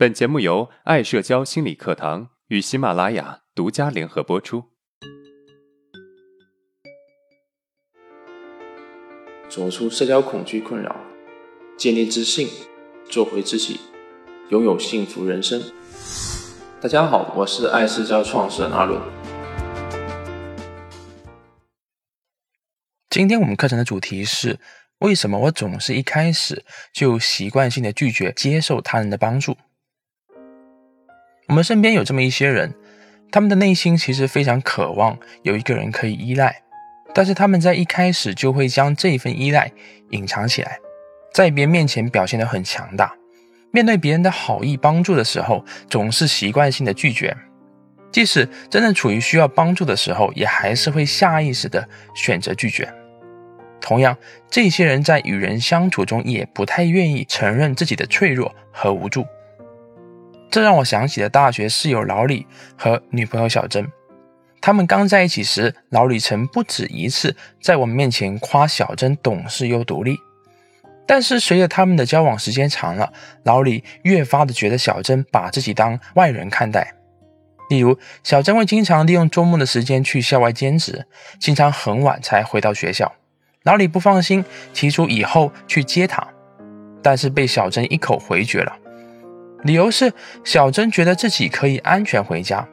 本节目由爱社交心理课堂与喜马拉雅独家联合播出。走出社交恐惧困扰，建立自信，做回自己，拥有幸福人生。大家好，我是爱社交创始人阿伦。今天我们课程的主题是：为什么我总是一开始就习惯性的拒绝接受他人的帮助？我们身边有这么一些人，他们的内心其实非常渴望有一个人可以依赖，但是他们在一开始就会将这份依赖隐藏起来，在别人面前表现得很强大，面对别人的好意帮助的时候，总是习惯性的拒绝。即使真正处于需要帮助的时候，也还是会下意识的选择拒绝。同样，这些人在与人相处中也不太愿意承认自己的脆弱和无助。这让我想起了大学室友老李和女朋友小珍。他们刚在一起时，老李曾不止一次在我们面前夸小珍懂事又独立。但是随着他们的交往时间长了，老李越发的觉得小珍把自己当外人看待。例如，小珍会经常利用周末的时间去校外兼职，经常很晚才回到学校。老李不放心，提出以后去接她，但是被小珍一口回绝了。理由是小珍觉得自己可以安全回家。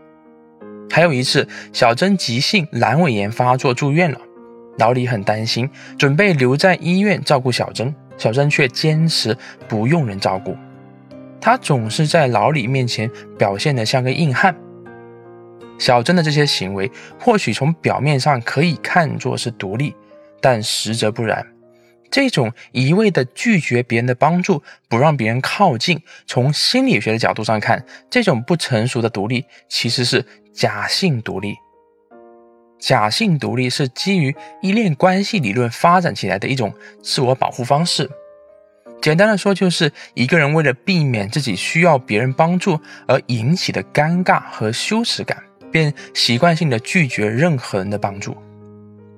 还有一次，小珍急性阑尾炎发作住院了，老李很担心，准备留在医院照顾小珍，小珍却坚持不用人照顾。她总是在老李面前表现得像个硬汉。小珍的这些行为，或许从表面上可以看作是独立，但实则不然。这种一味的拒绝别人的帮助，不让别人靠近，从心理学的角度上看，这种不成熟的独立其实是假性独立。假性独立是基于依恋关系理论发展起来的一种自我保护方式。简单的说，就是一个人为了避免自己需要别人帮助而引起的尴尬和羞耻感。便习惯性的拒绝任何人的帮助，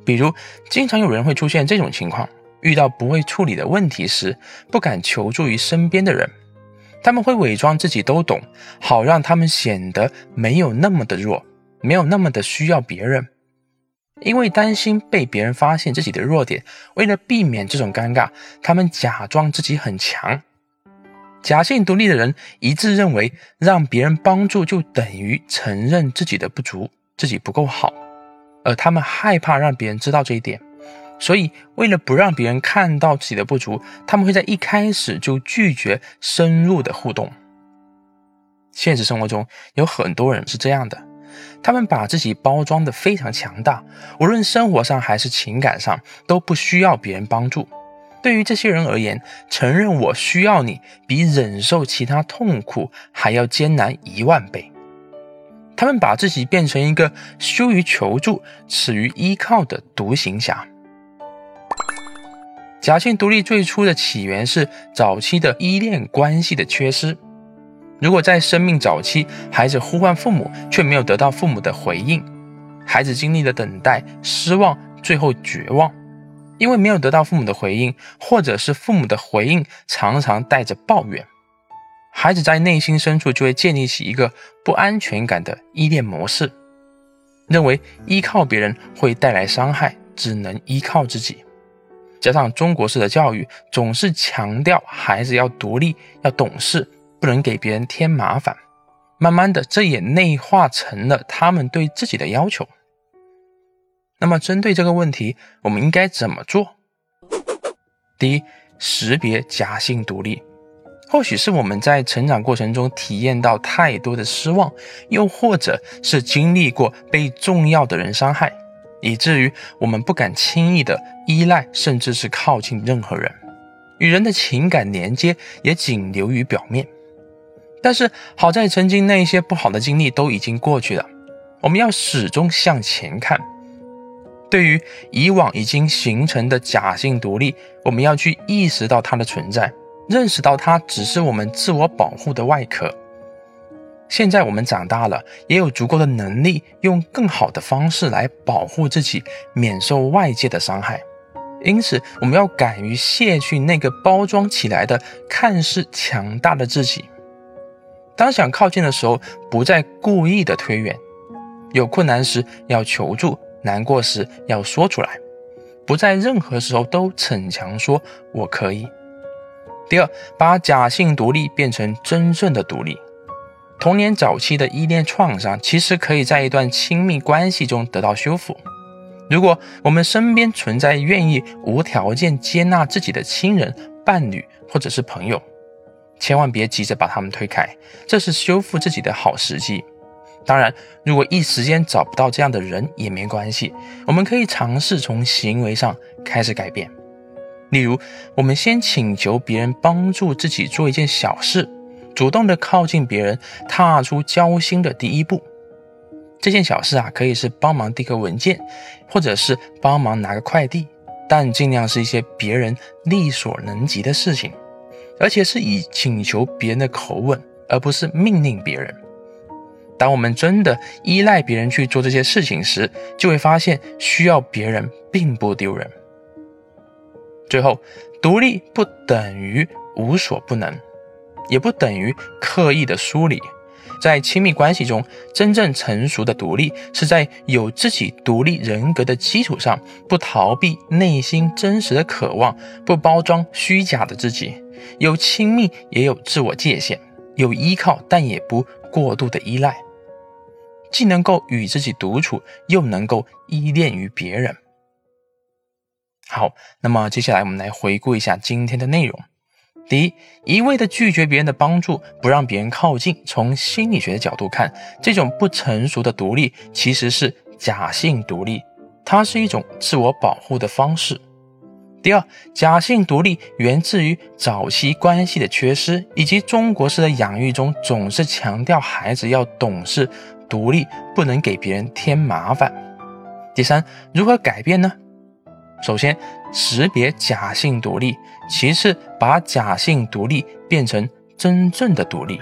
比如，经常有人会出现这种情况：遇到不会处理的问题时，不敢求助于身边的人，他们会伪装自己都懂，好让他们显得没有那么的弱，没有那么的需要别人。因为担心被别人发现自己的弱点，为了避免这种尴尬，他们假装自己很强。假性独立的人一致认为，让别人帮助就等于承认自己的不足，自己不够好，而他们害怕让别人知道这一点，所以为了不让别人看到自己的不足，他们会在一开始就拒绝深入的互动。现实生活中有很多人是这样的，他们把自己包装的非常强大，无论生活上还是情感上都不需要别人帮助。对于这些人而言，承认我需要你，比忍受其他痛苦还要艰难一万倍。他们把自己变成一个羞于求助、耻于依靠的独行侠。假性独立最初的起源是早期的依恋关系的缺失。如果在生命早期，孩子呼唤父母却没有得到父母的回应，孩子经历了等待、失望，最后绝望。因为没有得到父母的回应，或者是父母的回应常常带着抱怨，孩子在内心深处就会建立起一个不安全感的依恋模式，认为依靠别人会带来伤害，只能依靠自己。加上中国式的教育总是强调孩子要独立、要懂事，不能给别人添麻烦，慢慢的这也内化成了他们对自己的要求。那么，针对这个问题，我们应该怎么做？第一，识别假性独立。或许是我们在成长过程中体验到太多的失望，又或者是经历过被重要的人伤害，以至于我们不敢轻易的依赖，甚至是靠近任何人，与人的情感连接也仅留于表面。但是好在曾经那些不好的经历都已经过去了，我们要始终向前看。对于以往已经形成的假性独立，我们要去意识到它的存在，认识到它只是我们自我保护的外壳。现在我们长大了，也有足够的能力，用更好的方式来保护自己，免受外界的伤害。因此，我们要敢于卸去那个包装起来的看似强大的自己。当想靠近的时候，不再故意的推远；有困难时要求助，难过时要说出来，不在任何时候都逞强说“我可以”。第二，把假性独立变成真正的独立。童年早期的依恋创伤，其实可以在一段亲密关系中得到修复。如果我们身边存在愿意无条件接纳自己的亲人、伴侣或者是朋友，千万别急着把他们推开，这是修复自己的好时机。当然，如果一时间找不到这样的人也没关系，我们可以尝试从行为上开始改变。例如，我们先请求别人帮助自己做一件小事。主动的靠近别人，踏出交心的第一步。这件小事啊，可以是帮忙递个文件，或者是帮忙拿个快递，但尽量是一些别人力所能及的事情，而且是以请求别人的口吻，而不是命令别人。当我们真的依赖别人去做这些事情时，就会发现需要别人并不丢人。最后，独立不等于无所不能。也不等于刻意的疏离，在亲密关系中，真正成熟的独立是在有自己独立人格的基础上，不逃避内心真实的渴望，不包装虚假的自己，有亲密也有自我界限，有依靠但也不过度的依赖，既能够与自己独处，又能够依恋于别人。好，那么接下来我们来回顾一下今天的内容。第一，一味的拒绝别人的帮助，不让别人靠近。从心理学的角度看，这种不成熟的独立其实是假性独立，它是一种自我保护的方式。第二，假性独立源自于早期关系的缺失，以及中国式的养育中总是强调孩子要懂事、独立，不能给别人添麻烦。第三，如何改变呢？首先，识别假性独立；其次，把假性独立变成真正的独立。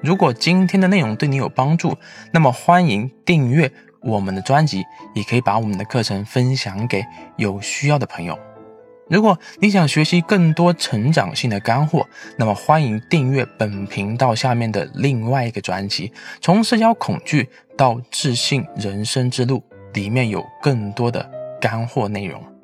如果今天的内容对你有帮助，那么欢迎订阅我们的专辑，也可以把我们的课程分享给有需要的朋友。如果你想学习更多成长性的干货，那么欢迎订阅本频道下面的另外一个专辑《从社交恐惧到自信人生之路》，里面有更多的。干货内容。